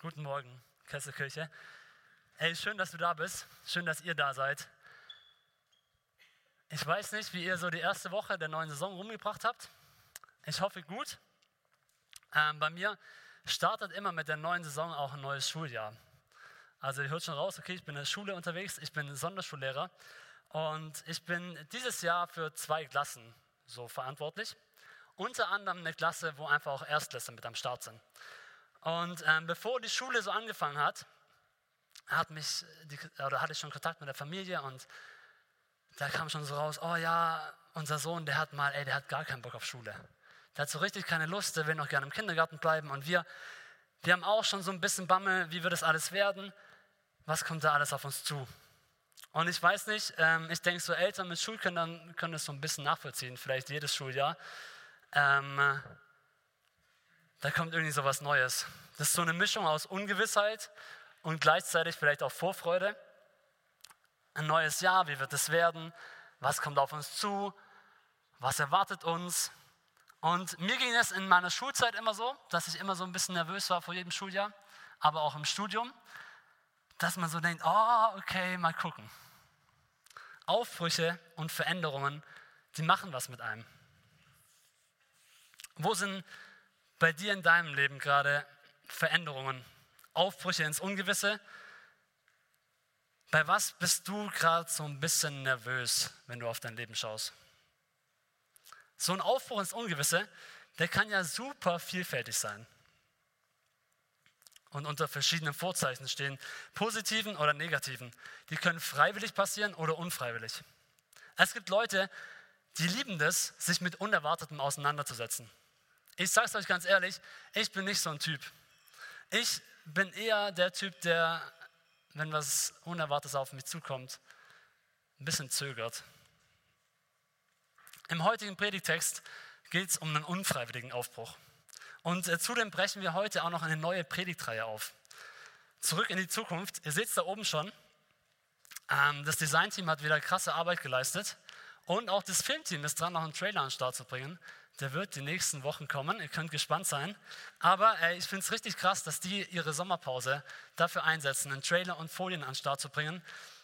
Guten Morgen, Kesselkirche. Hey, schön, dass du da bist. Schön, dass ihr da seid. Ich weiß nicht, wie ihr so die erste Woche der neuen Saison rumgebracht habt. Ich hoffe gut. Ähm, bei mir startet immer mit der neuen Saison auch ein neues Schuljahr. Also ihr hört schon raus, okay, ich bin in der Schule unterwegs, ich bin Sonderschullehrer und ich bin dieses Jahr für zwei Klassen so verantwortlich. Unter anderem eine Klasse, wo einfach auch Erstklässler mit am Start sind. Und ähm, bevor die Schule so angefangen hat, hat mich, die, oder hatte ich schon Kontakt mit der Familie und da kam schon so raus, oh ja, unser Sohn, der hat mal, ey, der hat gar keinen Bock auf Schule. Der hat so richtig keine Lust, der will noch gerne im Kindergarten bleiben und wir, wir haben auch schon so ein bisschen Bammel, wie wird das alles werden? Was kommt da alles auf uns zu? Und ich weiß nicht, ähm, ich denke, so Eltern mit Schulkindern können das so ein bisschen nachvollziehen, vielleicht jedes Schuljahr. Ähm, da kommt irgendwie so was Neues. Das ist so eine Mischung aus Ungewissheit und gleichzeitig vielleicht auch Vorfreude. Ein neues Jahr, wie wird es werden? Was kommt auf uns zu? Was erwartet uns? Und mir ging es in meiner Schulzeit immer so, dass ich immer so ein bisschen nervös war vor jedem Schuljahr, aber auch im Studium, dass man so denkt, oh, okay, mal gucken. Aufbrüche und Veränderungen, die machen was mit einem. Wo sind bei dir in deinem Leben gerade Veränderungen, Aufbrüche ins Ungewisse? Bei was bist du gerade so ein bisschen nervös, wenn du auf dein Leben schaust? So ein Aufbruch ins Ungewisse, der kann ja super vielfältig sein. Und unter verschiedenen Vorzeichen stehen, positiven oder negativen. Die können freiwillig passieren oder unfreiwillig. Es gibt Leute, die lieben das, sich mit Unerwartetem auseinanderzusetzen. Ich sage es euch ganz ehrlich, ich bin nicht so ein Typ. Ich bin eher der Typ, der, wenn was Unerwartetes auf mich zukommt, ein bisschen zögert. Im heutigen Predigtext geht es um einen unfreiwilligen Aufbruch. Und äh, zudem brechen wir heute auch noch eine neue Predigtreihe auf. Zurück in die Zukunft. Ihr seht es da oben schon. Ähm, das Designteam hat wieder krasse Arbeit geleistet. Und auch das Filmteam ist dran, noch einen Trailer an den Start zu bringen. Der wird die nächsten Wochen kommen. Ihr könnt gespannt sein. Aber äh, ich finde es richtig krass, dass die ihre Sommerpause dafür einsetzen, einen Trailer und Folien an den Start zu bringen.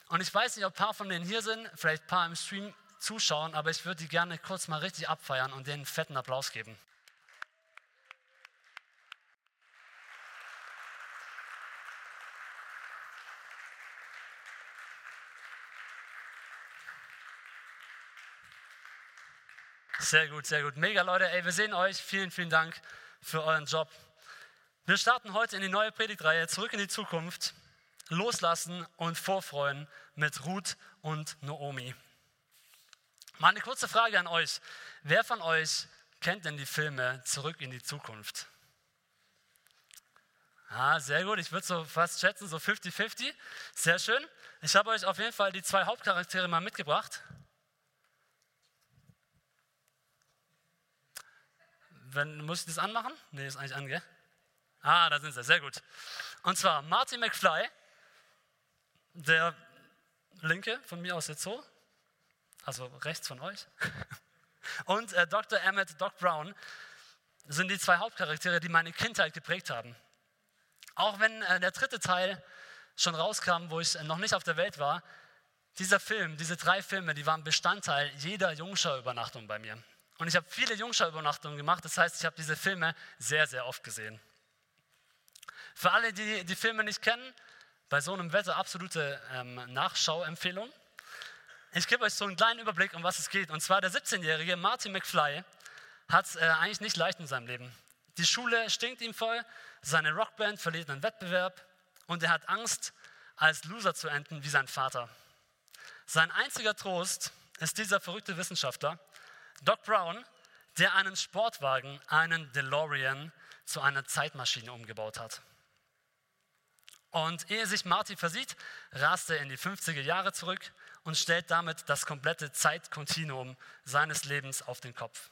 Und ich weiß nicht, ob ein paar von denen hier sind, vielleicht ein paar im Stream zuschauen, aber ich würde die gerne kurz mal richtig abfeiern und denen einen fetten Applaus geben. Sehr gut, sehr gut. Mega Leute, ey, wir sehen euch. Vielen, vielen Dank für euren Job. Wir starten heute in die neue Predigtreihe Zurück in die Zukunft. Loslassen und vorfreuen mit Ruth und Naomi. Mal eine kurze Frage an euch. Wer von euch kennt denn die Filme Zurück in die Zukunft? Ah, sehr gut. Ich würde so fast schätzen, so 50-50. Sehr schön. Ich habe euch auf jeden Fall die zwei Hauptcharaktere mal mitgebracht. Wenn, muss ich das anmachen? Nee, ist eigentlich an, gell? Ah, da sind sie, sehr gut. Und zwar Marty McFly, der linke von mir aus jetzt so, also rechts von euch, und äh, Dr. Emmett Doc Brown sind die zwei Hauptcharaktere, die meine Kindheit geprägt haben. Auch wenn äh, der dritte Teil schon rauskam, wo ich noch nicht auf der Welt war, dieser Film, diese drei Filme, die waren Bestandteil jeder Jungschau-Übernachtung bei mir. Und ich habe viele Jungschau-Übernachtungen gemacht, das heißt, ich habe diese Filme sehr, sehr oft gesehen. Für alle, die die Filme nicht kennen, bei so einem Wetter absolute ähm, Nachschauempfehlung. Ich gebe euch so einen kleinen Überblick, um was es geht. Und zwar der 17-jährige Martin McFly hat es äh, eigentlich nicht leicht in seinem Leben. Die Schule stinkt ihm voll, seine Rockband verliert einen Wettbewerb und er hat Angst, als Loser zu enden wie sein Vater. Sein einziger Trost ist dieser verrückte Wissenschaftler, Doc Brown, der einen Sportwagen, einen DeLorean, zu einer Zeitmaschine umgebaut hat. Und ehe sich Marty versieht, rast er in die 50er Jahre zurück und stellt damit das komplette Zeitkontinuum seines Lebens auf den Kopf.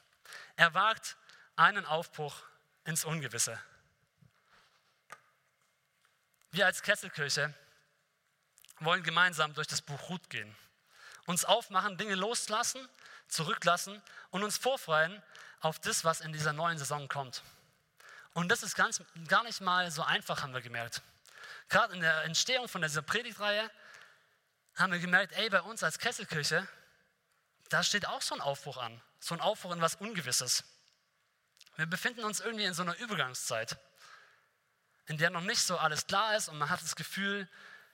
Er wagt einen Aufbruch ins Ungewisse. Wir als Kesselkirche wollen gemeinsam durch das Buch Ruth gehen, uns aufmachen, Dinge loslassen zurücklassen und uns vorfreuen auf das, was in dieser neuen Saison kommt. Und das ist ganz, gar nicht mal so einfach, haben wir gemerkt. Gerade in der Entstehung von dieser Predigtreihe haben wir gemerkt, ey, bei uns als Kesselkirche, da steht auch so ein Aufbruch an. So ein Aufbruch in was Ungewisses. Wir befinden uns irgendwie in so einer Übergangszeit, in der noch nicht so alles klar ist und man hat das Gefühl,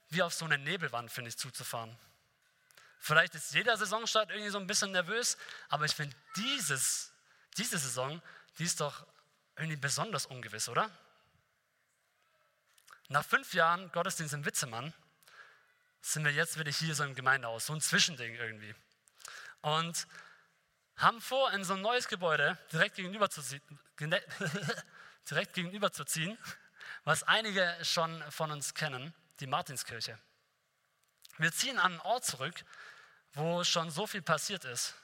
wie auf so eine Nebelwand, finde ich, zuzufahren. Vielleicht ist jeder Saisonstart irgendwie so ein bisschen nervös, aber ich finde, diese Saison, die ist doch irgendwie besonders ungewiss, oder? Nach fünf Jahren Gottesdienst im Witzemann sind wir jetzt wieder hier so im Gemeindehaus, so ein Zwischending irgendwie. Und haben vor, in so ein neues Gebäude direkt gegenüber zu, direkt gegenüber zu ziehen, was einige schon von uns kennen, die Martinskirche. Wir ziehen an einen Ort zurück, wo schon so viel passiert ist.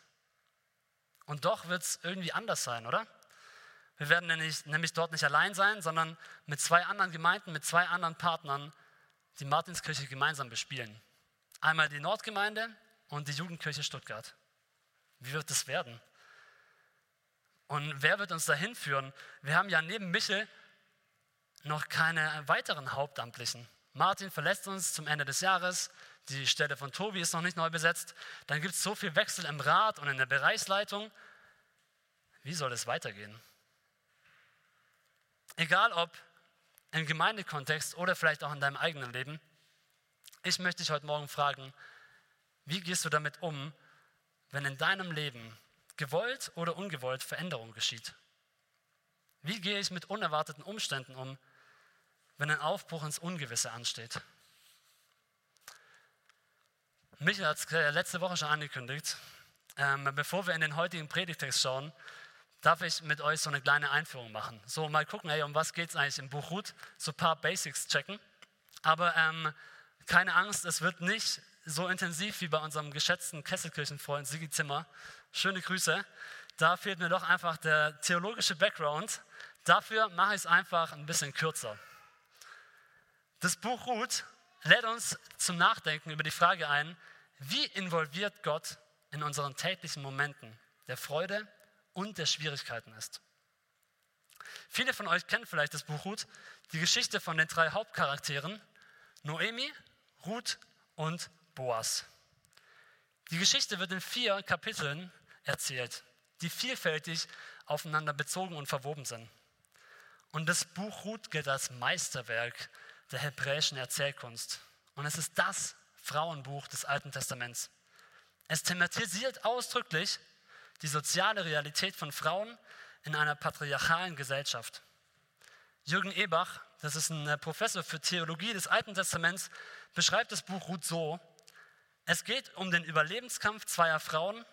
Und doch wird es irgendwie anders sein, oder? Wir werden nämlich, nämlich dort nicht allein sein, sondern mit zwei anderen Gemeinden, mit zwei anderen Partnern die Martinskirche gemeinsam bespielen. Einmal die Nordgemeinde und die Jugendkirche Stuttgart. Wie wird das werden? Und wer wird uns dahin führen? Wir haben ja neben Michel noch keine weiteren Hauptamtlichen. Martin verlässt uns zum Ende des Jahres. Die Stelle von Tobi ist noch nicht neu besetzt. Dann gibt es so viel Wechsel im Rat und in der Bereichsleitung. Wie soll es weitergehen? Egal ob im Gemeindekontext oder vielleicht auch in deinem eigenen Leben, ich möchte dich heute Morgen fragen, wie gehst du damit um, wenn in deinem Leben gewollt oder ungewollt Veränderung geschieht? Wie gehe ich mit unerwarteten Umständen um, wenn ein Aufbruch ins Ungewisse ansteht? Michael hat es letzte Woche schon angekündigt. Ähm, bevor wir in den heutigen Predigtext schauen, darf ich mit euch so eine kleine Einführung machen. So mal gucken, hey, um was geht es eigentlich im Buch Ruth? So ein paar Basics checken. Aber ähm, keine Angst, es wird nicht so intensiv wie bei unserem geschätzten Kesselkirchenfreund Sigi Zimmer. Schöne Grüße. Da fehlt mir doch einfach der theologische Background. Dafür mache ich es einfach ein bisschen kürzer. Das Buch Ruth lädt uns zum Nachdenken über die Frage ein, wie involviert Gott in unseren täglichen Momenten der Freude und der Schwierigkeiten ist. Viele von euch kennen vielleicht das Buch Ruth, die Geschichte von den drei Hauptcharakteren, Noemi, Ruth und Boas. Die Geschichte wird in vier Kapiteln erzählt, die vielfältig aufeinander bezogen und verwoben sind. Und das Buch Ruth gilt als Meisterwerk der hebräischen Erzählkunst. Und es ist das Frauenbuch des Alten Testaments. Es thematisiert ausdrücklich die soziale Realität von Frauen in einer patriarchalen Gesellschaft. Jürgen Ebach, das ist ein Professor für Theologie des Alten Testaments, beschreibt das Buch Ruth so, es geht um den Überlebenskampf zweier Frauen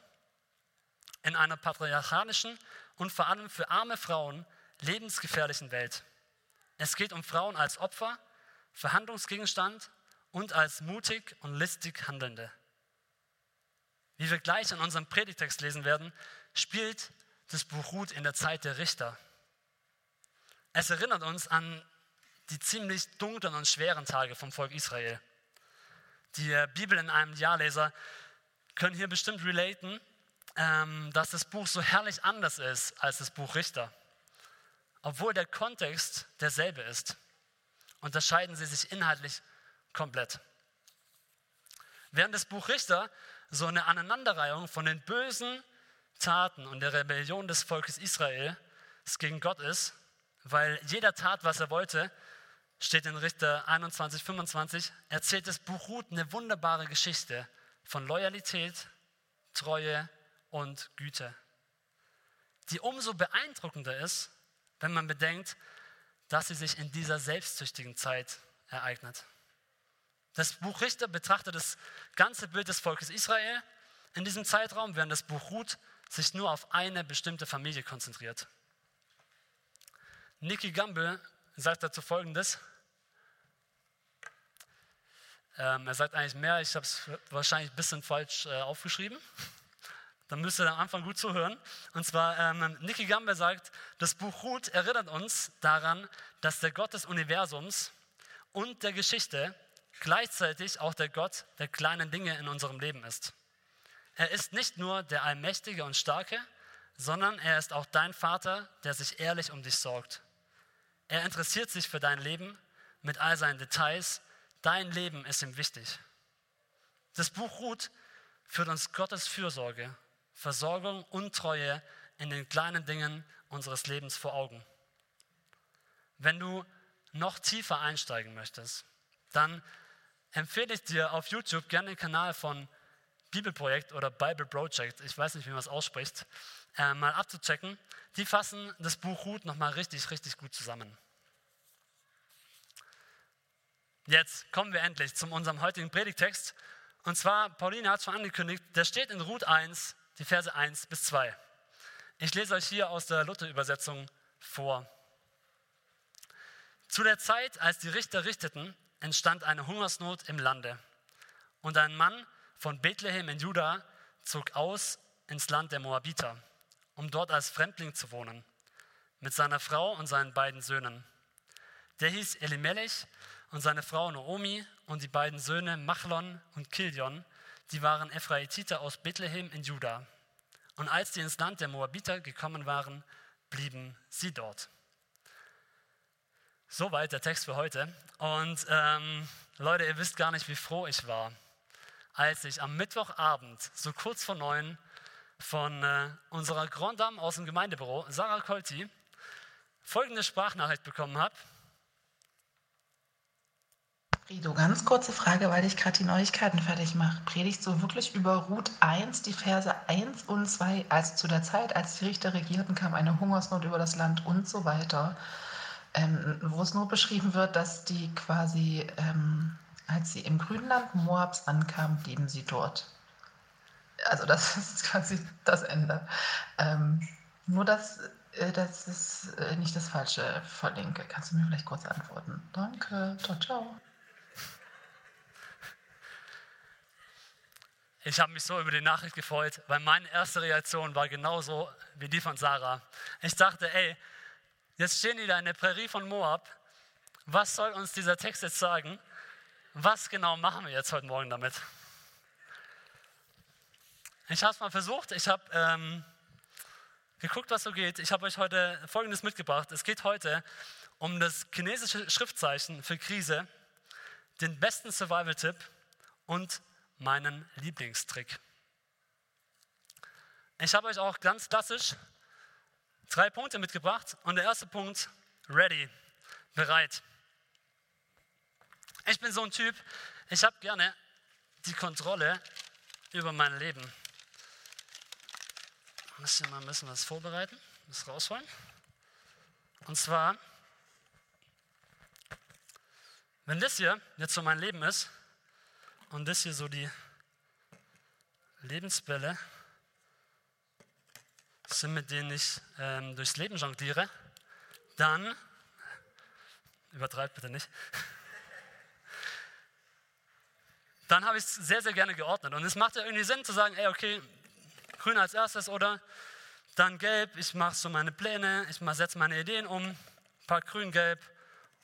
in einer patriarchalischen und vor allem für arme Frauen lebensgefährlichen Welt. Es geht um Frauen als Opfer, Verhandlungsgegenstand und als mutig und listig Handelnde. Wie wir gleich in unserem Predigtext lesen werden, spielt das Buch Ruth in der Zeit der Richter. Es erinnert uns an die ziemlich dunklen und schweren Tage vom Volk Israel. Die Bibel in einem Jahrleser können hier bestimmt relaten, ähm, dass das Buch so herrlich anders ist als das Buch Richter. Obwohl der Kontext derselbe ist, unterscheiden sie sich inhaltlich komplett. Während das Buch Richter so eine Aneinanderreihung von den bösen Taten und der Rebellion des Volkes Israel gegen Gott ist, weil jeder tat, was er wollte, steht in Richter 21, 25, erzählt das Buch Ruth eine wunderbare Geschichte von Loyalität, Treue und Güte, die umso beeindruckender ist, wenn man bedenkt, dass sie sich in dieser selbstsüchtigen Zeit ereignet. Das Buch Richter betrachtet das ganze Bild des Volkes Israel in diesem Zeitraum, während das Buch Ruth sich nur auf eine bestimmte Familie konzentriert. Nicky Gamble sagt dazu folgendes. Ähm, er sagt eigentlich mehr, ich habe es wahrscheinlich ein bisschen falsch äh, aufgeschrieben. Dann müsst ihr am Anfang gut zuhören. Und zwar, ähm, Nicky Gamble sagt, das Buch Ruth erinnert uns daran, dass der Gott des Universums und der Geschichte gleichzeitig auch der Gott der kleinen Dinge in unserem Leben ist. Er ist nicht nur der Allmächtige und Starke, sondern er ist auch dein Vater, der sich ehrlich um dich sorgt. Er interessiert sich für dein Leben mit all seinen Details. Dein Leben ist ihm wichtig. Das Buch Ruth führt uns Gottes Fürsorge, Versorgung und Treue in den kleinen Dingen unseres Lebens vor Augen. Wenn du noch tiefer einsteigen möchtest, dann empfehle ich dir auf YouTube gerne den Kanal von Bibelprojekt oder Bible Project, ich weiß nicht, wie man es ausspricht, äh, mal abzuchecken. Die fassen das Buch Ruth nochmal richtig, richtig gut zusammen. Jetzt kommen wir endlich zu unserem heutigen Predigtext. Und zwar, Pauline hat es schon angekündigt, der steht in Ruth 1, die Verse 1 bis 2. Ich lese euch hier aus der Luther-Übersetzung vor. Zu der Zeit, als die Richter richteten, entstand eine Hungersnot im Lande. Und ein Mann von Bethlehem in Juda zog aus ins Land der Moabiter, um dort als Fremdling zu wohnen, mit seiner Frau und seinen beiden Söhnen. Der hieß Elimelech und seine Frau Naomi und die beiden Söhne Machlon und Kilion, die waren Ephraititer aus Bethlehem in Juda. Und als sie ins Land der Moabiter gekommen waren, blieben sie dort. Soweit der Text für heute. Und ähm, Leute, ihr wisst gar nicht, wie froh ich war, als ich am Mittwochabend, so kurz vor neun, von äh, unserer Grand Dame aus dem Gemeindebüro, Sarah Kolti, folgende Sprachnachricht bekommen habe. Rido, ganz kurze Frage, weil ich gerade die Neuigkeiten fertig mache. Predigst du wirklich über Ruth 1, die Verse 1 und 2, also zu der Zeit, als die Richter regierten, kam eine Hungersnot über das Land und so weiter, ähm, wo es nur beschrieben wird, dass die quasi ähm, als sie im Grünland Moabs ankamen, blieben sie dort. Also das ist quasi das Ende. Ähm, nur, dass, äh, dass es äh, nicht das Falsche verlinke. Kannst du mir vielleicht kurz antworten? Danke. Ciao, ciao. Ich habe mich so über die Nachricht gefreut, weil meine erste Reaktion war genauso wie die von Sarah. Ich dachte, ey, jetzt stehen die da in der Prärie von Moab. Was soll uns dieser Text jetzt sagen? was genau machen wir jetzt heute Morgen damit? Ich habe es mal versucht, ich habe ähm, geguckt, was so geht. Ich habe euch heute Folgendes mitgebracht. Es geht heute um das chinesische Schriftzeichen für Krise, den besten Survival-Tipp und meinen Lieblingstrick. Ich habe euch auch ganz klassisch drei Punkte mitgebracht und der erste Punkt, ready, bereit. Ich bin so ein Typ, ich habe gerne die Kontrolle über mein Leben. Muss hier mal ein bisschen was vorbereiten, das rausholen. Und zwar, wenn das hier jetzt so mein Leben ist und das hier so die Lebensbälle sind, mit denen ich ähm, durchs Leben jongliere, dann, übertreibt bitte nicht, dann habe ich es sehr, sehr gerne geordnet. Und es macht ja irgendwie Sinn zu sagen, ey, okay, grün als erstes oder dann gelb, ich mache so meine Pläne, ich setze meine Ideen um, pack grün, gelb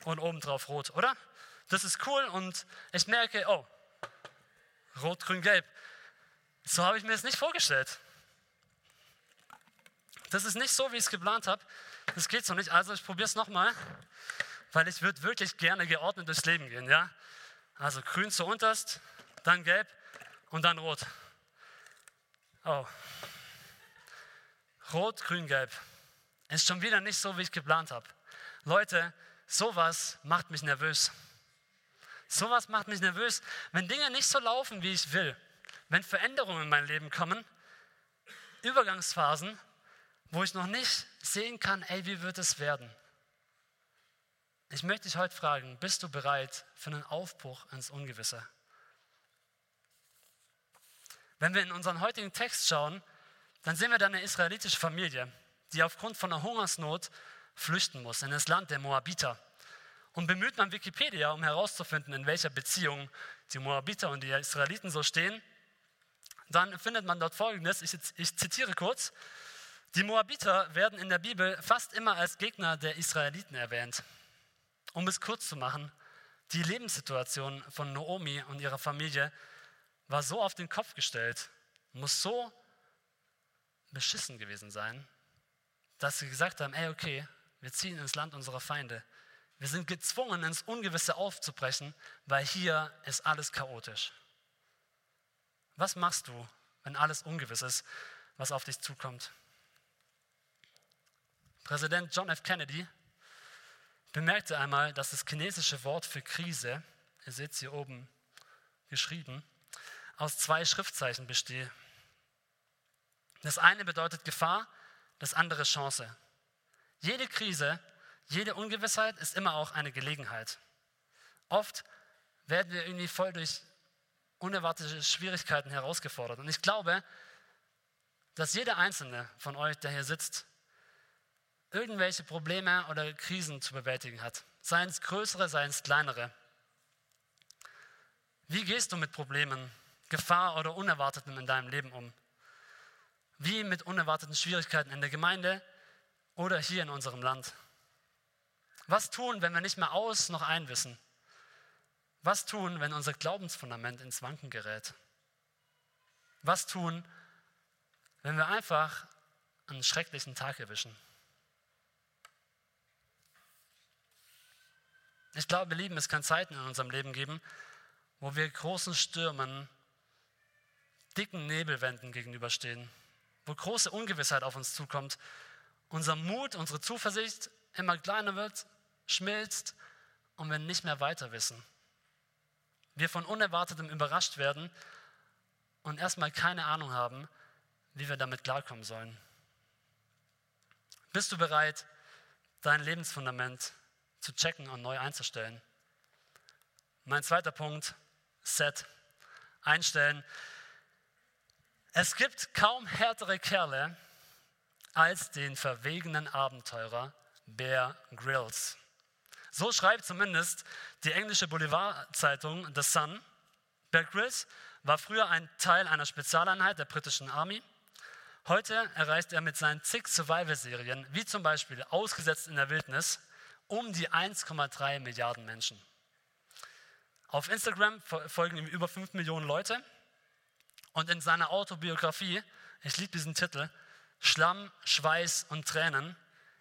und obendrauf rot, oder? Das ist cool und ich merke, oh, rot, grün, gelb. So habe ich mir das nicht vorgestellt. Das ist nicht so, wie ich es geplant habe. Das geht so nicht. Also ich probiere es nochmal, weil ich würde wirklich gerne geordnet durchs Leben gehen. Ja? Also grün zuunterst, dann gelb und dann rot. Oh. Rot, grün, gelb. Ist schon wieder nicht so, wie ich geplant habe. Leute, sowas macht mich nervös. Sowas macht mich nervös, wenn Dinge nicht so laufen, wie ich will. Wenn Veränderungen in mein Leben kommen, Übergangsphasen, wo ich noch nicht sehen kann, ey, wie wird es werden? Ich möchte dich heute fragen, bist du bereit für einen Aufbruch ins Ungewisse? Wenn wir in unseren heutigen Text schauen, dann sehen wir da eine israelitische Familie, die aufgrund von einer Hungersnot flüchten muss in das Land der Moabiter. Und bemüht man Wikipedia, um herauszufinden, in welcher Beziehung die Moabiter und die Israeliten so stehen, dann findet man dort Folgendes, ich, ich zitiere kurz, die Moabiter werden in der Bibel fast immer als Gegner der Israeliten erwähnt. Um es kurz zu machen, die Lebenssituation von Naomi und ihrer Familie war so auf den Kopf gestellt, muss so beschissen gewesen sein, dass sie gesagt haben, ey, okay, Wir ziehen ins Land unserer Feinde. Wir sind gezwungen, ins Ungewisse aufzubrechen, weil hier ist alles chaotisch. Was machst du, wenn alles ungewiss ist, was auf dich zukommt? Präsident John F. Kennedy bemerkte einmal, dass das chinesische Wort für Krise, ihr seht es hier oben geschrieben, aus zwei Schriftzeichen besteht. Das eine bedeutet Gefahr, das andere Chance. Jede Krise, jede Ungewissheit ist immer auch eine Gelegenheit. Oft werden wir irgendwie voll durch unerwartete Schwierigkeiten herausgefordert. Und ich glaube, dass jeder einzelne von euch, der hier sitzt, irgendwelche Probleme oder Krisen zu bewältigen hat. Seien es größere, seien es kleinere. Wie gehst du mit Problemen, Gefahr oder Unerwartetem in deinem Leben um? Wie mit unerwarteten Schwierigkeiten in der Gemeinde oder hier in unserem Land? Was tun, wenn wir nicht mehr aus noch einwissen? Was tun, wenn unser Glaubensfundament ins Wanken gerät? Was tun, wenn wir einfach einen schrecklichen Tag erwischen? Ich glaube, Lieben, es kann Zeiten in unserem Leben geben, wo wir großen Stürmen, dicken Nebelwänden gegenüberstehen, wo große Ungewissheit auf uns zukommt, unser Mut, unsere Zuversicht immer kleiner wird, schmilzt und wir nicht mehr weiter wissen. Wir von Unerwartetem überrascht werden und erstmal keine Ahnung haben, wie wir damit klarkommen sollen. Bist du bereit, dein Lebensfundament zu checken und neu einzustellen? Mein zweiter Punkt, Set, einstellen. Es gibt kaum härtere Kerle als den verwegenen Abenteurer Bear Grylls. So schreibt zumindest die englische Boulevardzeitung The Sun. Bear Grylls war früher ein Teil einer Spezialeinheit der britischen Army. Heute erreicht er mit seinen zig Survival-Serien, wie zum Beispiel Ausgesetzt in der Wildnis, um die 1,3 Milliarden Menschen. Auf Instagram folgen ihm über 5 Millionen Leute und in seiner Autobiografie, ich liebe diesen Titel, Schlamm, Schweiß und Tränen,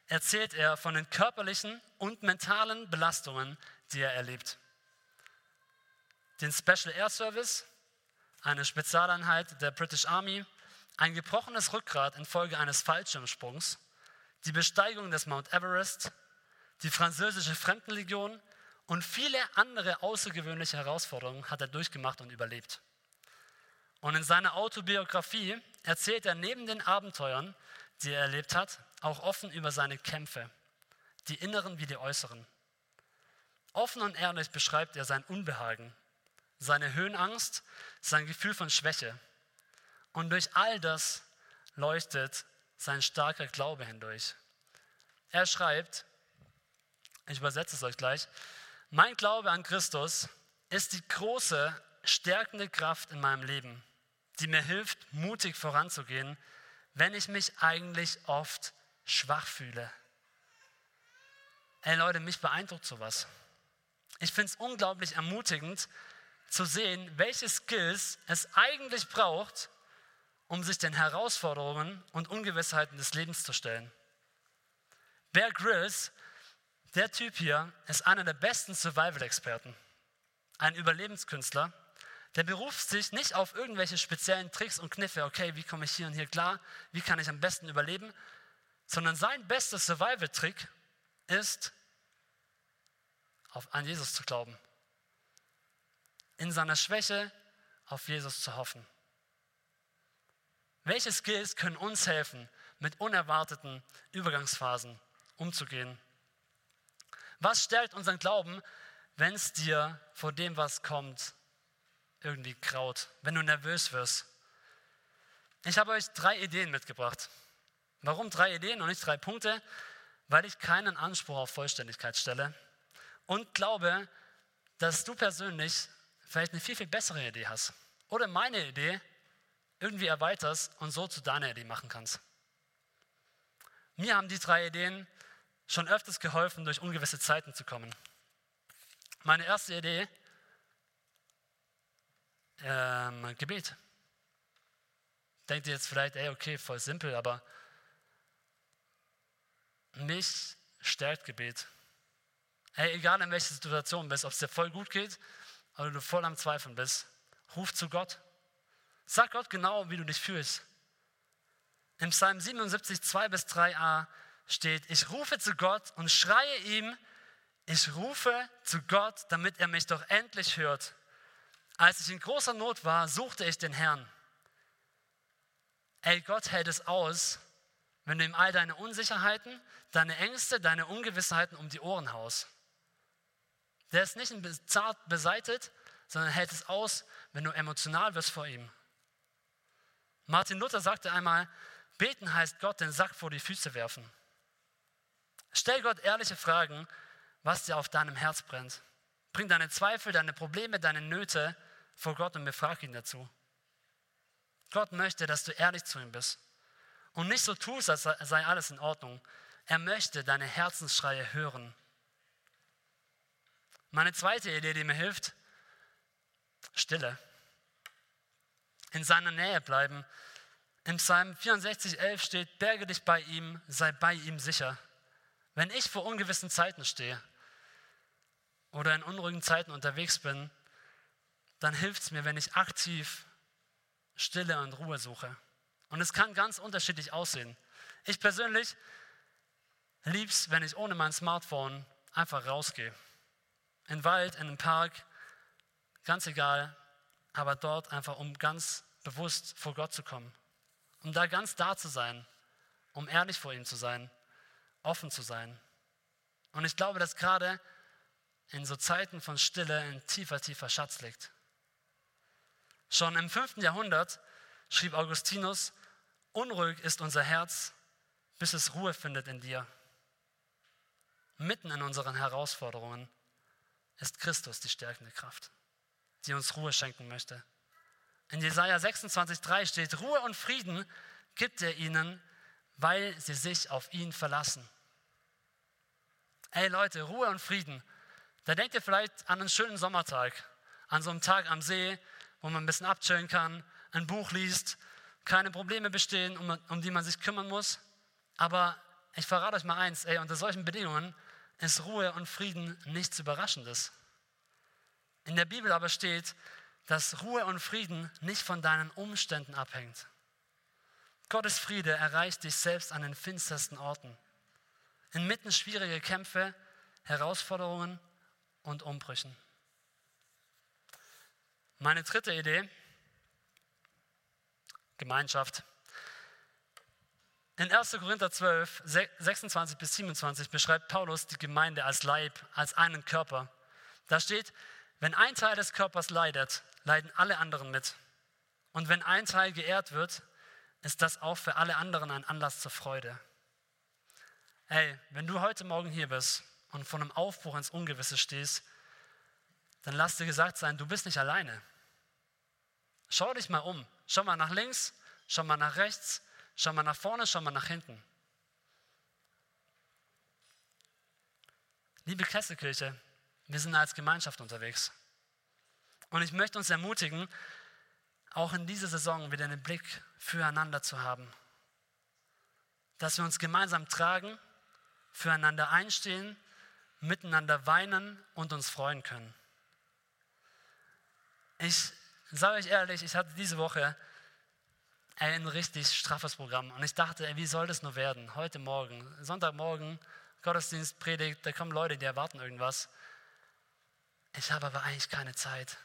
erzählt er von den körperlichen und mentalen Belastungen, die er erlebt. Den Special Air Service, eine Spezialeinheit der British Army, ein gebrochenes Rückgrat infolge eines Fallschirmsprungs, die Besteigung des Mount Everest, die französische Fremdenlegion und viele andere außergewöhnliche Herausforderungen hat er durchgemacht und überlebt. Und in seiner Autobiografie erzählt er neben den Abenteuern, die er erlebt hat, auch offen über seine Kämpfe, die inneren wie die äußeren. Offen und ehrlich beschreibt er sein Unbehagen, seine Höhenangst, sein Gefühl von Schwäche. Und durch all das leuchtet sein starker Glaube hindurch. Er schreibt, ich übersetze es euch gleich, mein Glaube an Christus ist die große, stärkende Kraft in meinem Leben, die mir hilft, mutig voranzugehen, wenn ich mich eigentlich oft schwach fühle. Ey Leute, mich beeindruckt sowas. Ich finde es unglaublich ermutigend zu sehen, welche Skills es eigentlich braucht, um sich den Herausforderungen und Ungewissheiten des Lebens zu stellen. Bear Grylls, der Typ hier, ist einer der besten Survival-Experten, ein Überlebenskünstler, der beruft sich nicht auf irgendwelche speziellen Tricks und Kniffe, okay, wie komme ich hier und hier klar, wie kann ich am besten überleben, sondern sein bester Survival-Trick ist, auf, an Jesus zu glauben. In seiner Schwäche auf Jesus zu hoffen. Welche Skills können uns helfen, mit unerwarteten Übergangsphasen umzugehen? Was stärkt unseren Glauben, wenn es dir vor dem, was kommt, irgendwie kraut, wenn du nervös wirst. Ich habe euch drei Ideen mitgebracht. Warum drei Ideen und nicht drei Punkte? Weil ich keinen Anspruch auf Vollständigkeit stelle und glaube, dass du persönlich vielleicht eine viel, viel bessere Idee hast oder meine Idee irgendwie erweiterst und so zu deiner Idee machen kannst. Mir haben die drei Ideen schon öfters geholfen, durch ungewisse Zeiten zu kommen. Meine erste Idee ähm, Gebet. Denkt ihr jetzt vielleicht, ey, okay, voll simpel, aber mich stärkt Gebet. Hey, egal in welcher Situation du bist, ob es dir voll gut geht oder du voll am Zweifeln bist, ruf zu Gott. Sag Gott genau, wie du dich fühlst. Im Psalm 77, 2 bis 3a steht, ich rufe zu Gott und schreie ihm, ich rufe zu Gott, damit er mich doch endlich hört. Als ich in großer Not war, suchte ich den Herrn. Ey, Gott hält es aus, wenn du ihm all deine Unsicherheiten, deine Ängste, deine Ungewissheiten um die Ohren haust. Der ist nicht zart beseitet, sondern hält es aus, wenn du emotional wirst vor ihm. Martin Luther sagte einmal, beten heißt Gott den Sack vor die Füße werfen. Stell Gott ehrliche Fragen, was dir auf deinem Herz brennt. Bring deine Zweifel, deine Probleme, deine Nöte vor Gott und befrag ihn dazu. Gott möchte, dass du ehrlich zu ihm bist und nicht so tust, als sei alles in Ordnung. Er möchte deine Herzensschreie hören. Meine zweite Idee, die mir hilft, Stille. In seiner Nähe bleiben. Im Psalm 64, 11 steht, berge dich bei ihm, sei bei ihm sicher. Wenn ich vor ungewissen Zeiten stehe oder in unruhigen Zeiten unterwegs bin, dann hilft es mir, wenn ich aktiv Stille und Ruhe suche. Und es kann ganz unterschiedlich aussehen. Ich persönlich liebe es, wenn ich ohne mein Smartphone einfach rausgehe. In den Wald, in den Park, ganz egal, aber dort einfach, um ganz bewusst vor Gott zu kommen. Um da ganz da zu sein, um ehrlich vor ihm zu sein, offen zu sein. Und ich glaube, dass gerade in so Zeiten von Stille ein tiefer, tiefer Schatz liegt. Schon im 5. Jahrhundert schrieb Augustinus, unruhig ist unser Herz, bis es Ruhe findet in dir. Mitten in unseren Herausforderungen ist Christus die stärkende Kraft, die uns Ruhe schenken möchte. In Jesaja 26,3 steht: Ruhe und Frieden gibt er ihnen, weil sie sich auf ihn verlassen. Ey Leute, Ruhe und Frieden. Da denkt ihr vielleicht an einen schönen Sommertag, an so einem Tag am See, wo man ein bisschen abchillen kann, ein Buch liest, keine Probleme bestehen, um, um die man sich kümmern muss. Aber ich verrate euch mal eins, ey, unter solchen Bedingungen ist Ruhe und Frieden nichts Überraschendes. In der Bibel aber steht, dass Ruhe und Frieden nicht von deinen Umständen abhängt. Gottes Friede erreicht dich selbst an den finstersten Orten. Inmitten schwieriger Kämpfe, Herausforderungen und Umbrüchen. Meine dritte Idee, Gemeinschaft. In 1. Korinther 12, 26 bis 27 beschreibt Paulus die Gemeinde als Leib, als einen Körper. Da steht, wenn ein Teil des Körpers leidet, leiden alle anderen mit. Und wenn ein Teil geehrt wird, ist das auch für alle anderen ein Anlass zur Freude. Hey, wenn du heute Morgen hier bist und von einem Aufbruch ins Ungewisse stehst, dann lass dir gesagt sein, du bist nicht alleine. Schau dich mal um. Schau mal nach links, schau mal nach rechts, schau mal nach vorne, schau mal nach hinten. Liebe Kesselkirche, wir sind als Gemeinschaft unterwegs. Und ich möchte uns ermutigen, auch in dieser Saison wieder einen Blick füreinander zu haben. Dass wir uns gemeinsam tragen, füreinander einstehen, miteinander weinen und uns freuen können. Ich sage euch ehrlich, ich hatte diese Woche ein richtig straffes Programm und ich dachte, wie soll das nur werden? Heute Morgen, Sonntagmorgen, Gottesdienst, Predigt, da kommen Leute, die erwarten irgendwas. Ich habe aber eigentlich keine Zeit.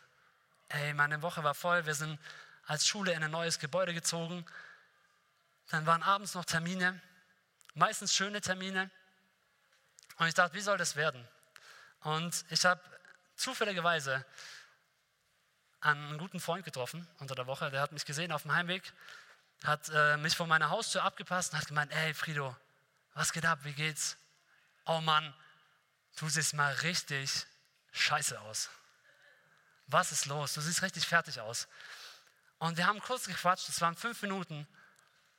Ey, meine Woche war voll, wir sind als Schule in ein neues Gebäude gezogen. Dann waren abends noch Termine, meistens schöne Termine. Und ich dachte, wie soll das werden? Und ich habe zufälligerweise einen guten Freund getroffen unter der Woche. Der hat mich gesehen auf dem Heimweg, hat äh, mich vor meiner Haustür abgepasst und hat gemeint, ey Frido, was geht ab, wie geht's? Oh Mann, du siehst mal richtig scheiße aus. Was ist los? Du siehst richtig fertig aus. Und wir haben kurz gequatscht, es waren fünf Minuten,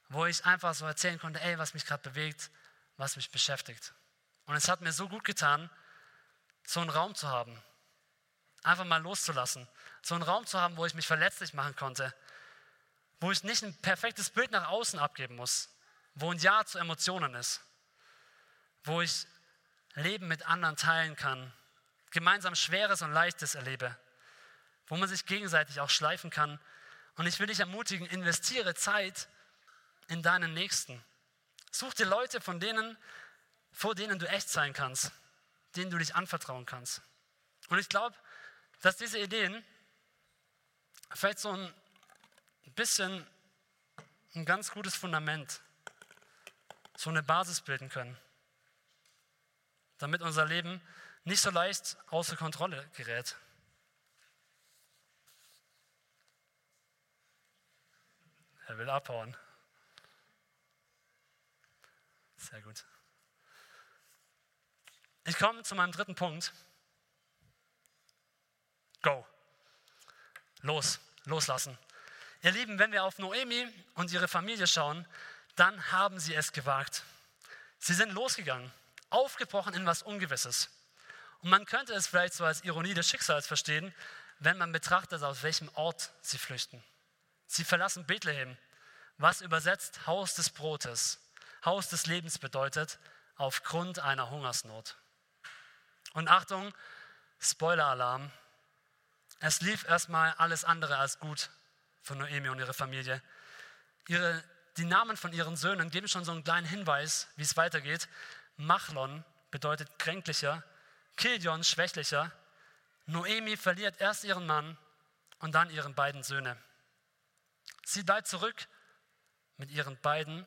wo ich einfach so erzählen konnte, ey, was mich gerade bewegt, was mich beschäftigt. Und es hat mir so gut getan, so einen Raum zu haben, einfach mal loszulassen, so einen Raum zu haben, wo ich mich verletzlich machen konnte, wo ich nicht ein perfektes Bild nach außen abgeben muss, wo ein Ja zu Emotionen ist, wo ich Leben mit anderen teilen kann, gemeinsam Schweres und Leichtes erlebe, wo man sich gegenseitig auch schleifen kann. Und ich will dich ermutigen, investiere Zeit in deinen Nächsten. Such dir Leute, von denen, vor denen du echt sein kannst, denen du dich anvertrauen kannst. Und ich glaube, dass diese Ideen vielleicht so ein bisschen ein ganz gutes Fundament, so eine Basis bilden können, damit unser Leben nicht so leicht außer Kontrolle gerät. Er will abhauen. Sehr gut. Ich komme zu meinem dritten Punkt. Go. Los, loslassen. Ihr Lieben, wenn wir auf Noemi und ihre Familie schauen, dann haben sie es gewagt. Sie sind losgegangen, aufgebrochen in was Ungewisses. Und man könnte es vielleicht so als Ironie des Schicksals verstehen, wenn man betrachtet, aus welchem Ort sie flüchten. Sie verlassen Bethlehem, was übersetzt Haus des Brotes, Haus des Lebens bedeutet, aufgrund einer Hungersnot. Und Achtung, Spoiler-Alarm, es lief erstmal alles andere als gut für Noemi und ihre Familie. Ihre, die Namen von ihren Söhnen geben schon so einen kleinen Hinweis, wie es weitergeht. Machlon bedeutet kränklicher, Kilion schwächlicher. Noemi verliert erst ihren Mann und dann ihren beiden Söhne. Sie bleibt zurück mit ihren beiden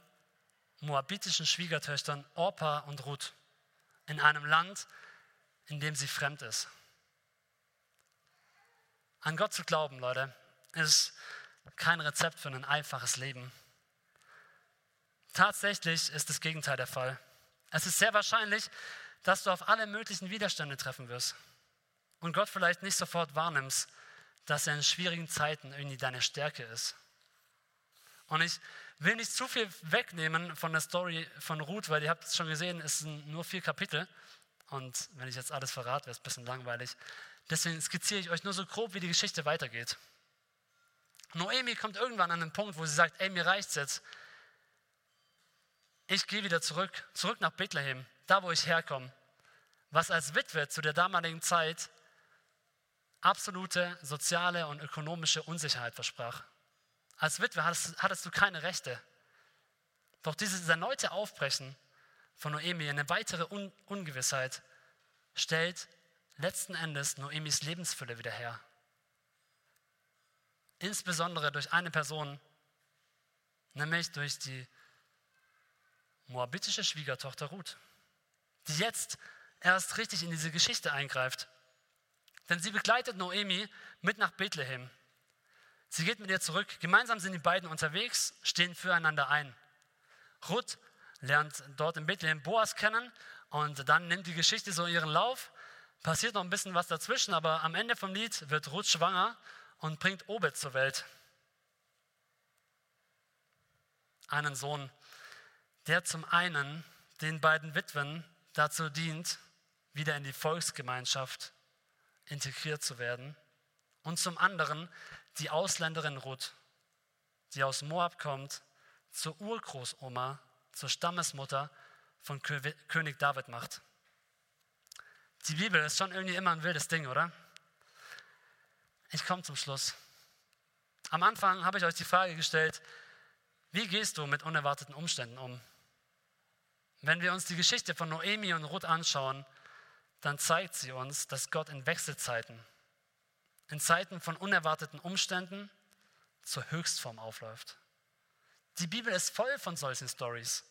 moabitischen Schwiegertöchtern Orpa und Ruth in einem Land, in dem sie fremd ist. An Gott zu glauben, Leute, ist kein Rezept für ein einfaches Leben. Tatsächlich ist das Gegenteil der Fall. Es ist sehr wahrscheinlich, dass du auf alle möglichen Widerstände treffen wirst und Gott vielleicht nicht sofort wahrnimmst, dass er in schwierigen Zeiten irgendwie deine Stärke ist. Und ich will nicht zu viel wegnehmen von der Story von Ruth, weil ihr habt es schon gesehen, es sind nur vier Kapitel. Und wenn ich jetzt alles verrate, wäre es ein bisschen langweilig. Deswegen skizziere ich euch nur so grob, wie die Geschichte weitergeht. Noemi kommt irgendwann an einen Punkt, wo sie sagt, ey, mir reicht's jetzt. Ich gehe wieder zurück, zurück nach Bethlehem, da wo ich herkomme. Was als Witwe zu der damaligen Zeit absolute soziale und ökonomische Unsicherheit versprach. Als Witwe hattest, hattest du keine Rechte. Doch dieses erneute Aufbrechen von Noemi, eine weitere Un Ungewissheit, stellt letzten Endes Noemis Lebensfülle wieder her. Insbesondere durch eine Person, nämlich durch die moabitische Schwiegertochter Ruth, die jetzt erst richtig in diese Geschichte eingreift. Denn sie begleitet Noemi mit nach Bethlehem. Sie geht mit ihr zurück. Gemeinsam sind die beiden unterwegs, stehen füreinander ein. Ruth lernt dort in Bethlehem Boas kennen und dann nimmt die Geschichte so ihren Lauf passiert noch ein bisschen was dazwischen, aber am Ende vom Lied wird Ruth schwanger und bringt Obed zur Welt. Einen Sohn, der zum einen den beiden Witwen dazu dient, wieder in die Volksgemeinschaft integriert zu werden und zum anderen die Ausländerin Ruth, die aus Moab kommt, zur Urgroßoma, zur Stammesmutter von König David macht. Die Bibel ist schon irgendwie immer ein wildes Ding, oder? Ich komme zum Schluss. Am Anfang habe ich euch die Frage gestellt, wie gehst du mit unerwarteten Umständen um? Wenn wir uns die Geschichte von Noemi und Ruth anschauen, dann zeigt sie uns, dass Gott in Wechselzeiten, in Zeiten von unerwarteten Umständen zur Höchstform aufläuft. Die Bibel ist voll von solchen Stories,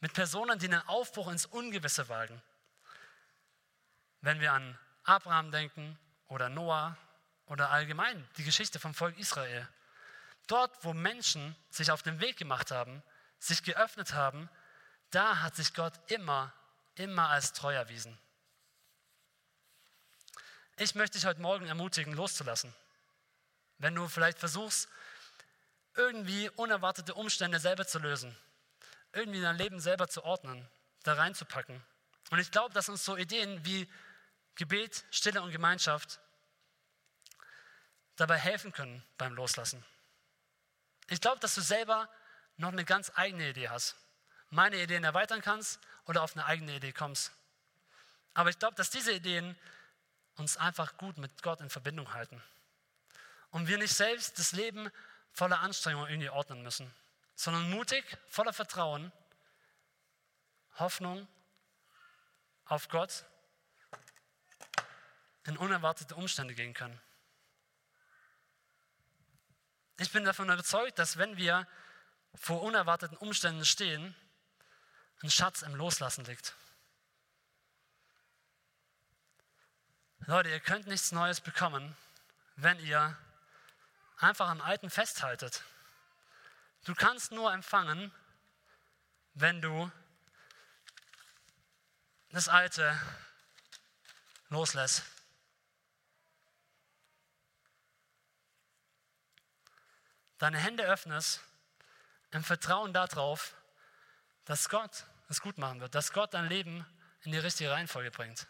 mit Personen, die einen Aufbruch ins Ungewisse wagen wenn wir an Abraham denken oder Noah oder allgemein die Geschichte vom Volk Israel. Dort, wo Menschen sich auf den Weg gemacht haben, sich geöffnet haben, da hat sich Gott immer, immer als treu erwiesen. Ich möchte dich heute Morgen ermutigen, loszulassen. Wenn du vielleicht versuchst, irgendwie unerwartete Umstände selber zu lösen, irgendwie dein Leben selber zu ordnen, da reinzupacken. Und ich glaube, dass uns so Ideen wie Gebet, Stille und Gemeinschaft dabei helfen können beim Loslassen. Ich glaube, dass du selber noch eine ganz eigene Idee hast. Meine Ideen erweitern kannst oder auf eine eigene Idee kommst. Aber ich glaube, dass diese Ideen uns einfach gut mit Gott in Verbindung halten. Und wir nicht selbst das Leben voller Anstrengung irgendwie ordnen müssen, sondern mutig, voller Vertrauen, Hoffnung auf Gott in unerwartete Umstände gehen können. Ich bin davon überzeugt, dass wenn wir vor unerwarteten Umständen stehen, ein Schatz im Loslassen liegt. Leute, ihr könnt nichts Neues bekommen, wenn ihr einfach am Alten festhaltet. Du kannst nur empfangen, wenn du das Alte loslässt. Deine Hände öffnest im Vertrauen darauf, dass Gott es gut machen wird, dass Gott dein Leben in die richtige Reihenfolge bringt.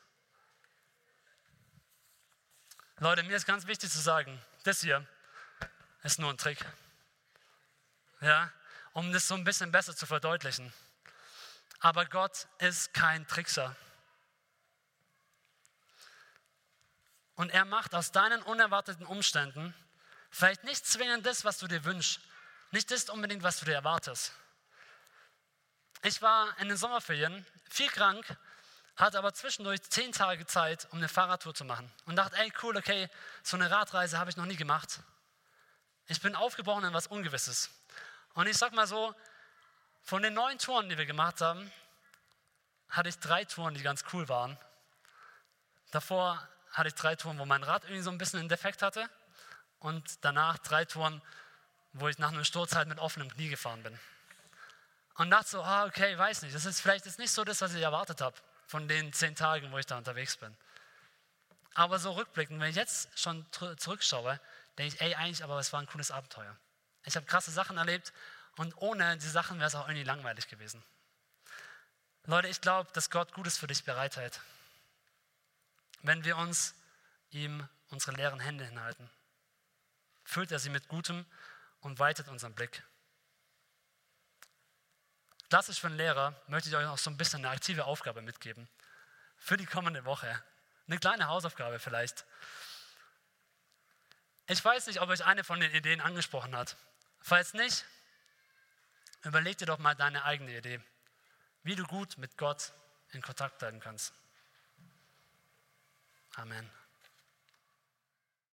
Leute, mir ist ganz wichtig zu sagen, das hier ist nur ein Trick. Ja, um das so ein bisschen besser zu verdeutlichen. Aber Gott ist kein Trickser. Und er macht aus deinen unerwarteten Umständen vielleicht nicht zwingend das, was du dir wünschst, nicht das unbedingt, was du dir erwartest. Ich war in den Sommerferien viel krank, hatte aber zwischendurch zehn Tage Zeit, um eine Fahrradtour zu machen. Und dachte, ey, cool, okay, so eine Radreise habe ich noch nie gemacht. Ich bin aufgebrochen in was Ungewisses. Und ich sag mal so, von den neun Touren, die wir gemacht haben, hatte ich drei Touren, die ganz cool waren. Davor hatte ich drei Touren, wo mein Rad irgendwie so ein bisschen einen Defekt hatte. Und danach drei Touren, wo ich nach einem Sturz halt mit offenem Knie gefahren bin. Und dachte so, ah, okay, weiß nicht, das ist vielleicht jetzt nicht so das, was ich erwartet habe von den zehn Tagen, wo ich da unterwegs bin. Aber so rückblickend, wenn ich jetzt schon zurückschaue, denke ich, ey, eigentlich, aber es war ein cooles Abenteuer. Ich habe krasse Sachen erlebt und ohne die Sachen wäre es auch irgendwie langweilig gewesen. Leute, ich glaube, dass Gott Gutes für dich bereithält, wenn wir uns ihm unsere leeren Hände hinhalten. Füllt er sie mit Gutem und weitet unseren Blick. Klassisch für einen Lehrer möchte ich euch noch so ein bisschen eine aktive Aufgabe mitgeben. Für die kommende Woche. Eine kleine Hausaufgabe vielleicht. Ich weiß nicht, ob euch eine von den Ideen angesprochen hat. Falls nicht, überleg dir doch mal deine eigene Idee, wie du gut mit Gott in Kontakt bleiben kannst. Amen.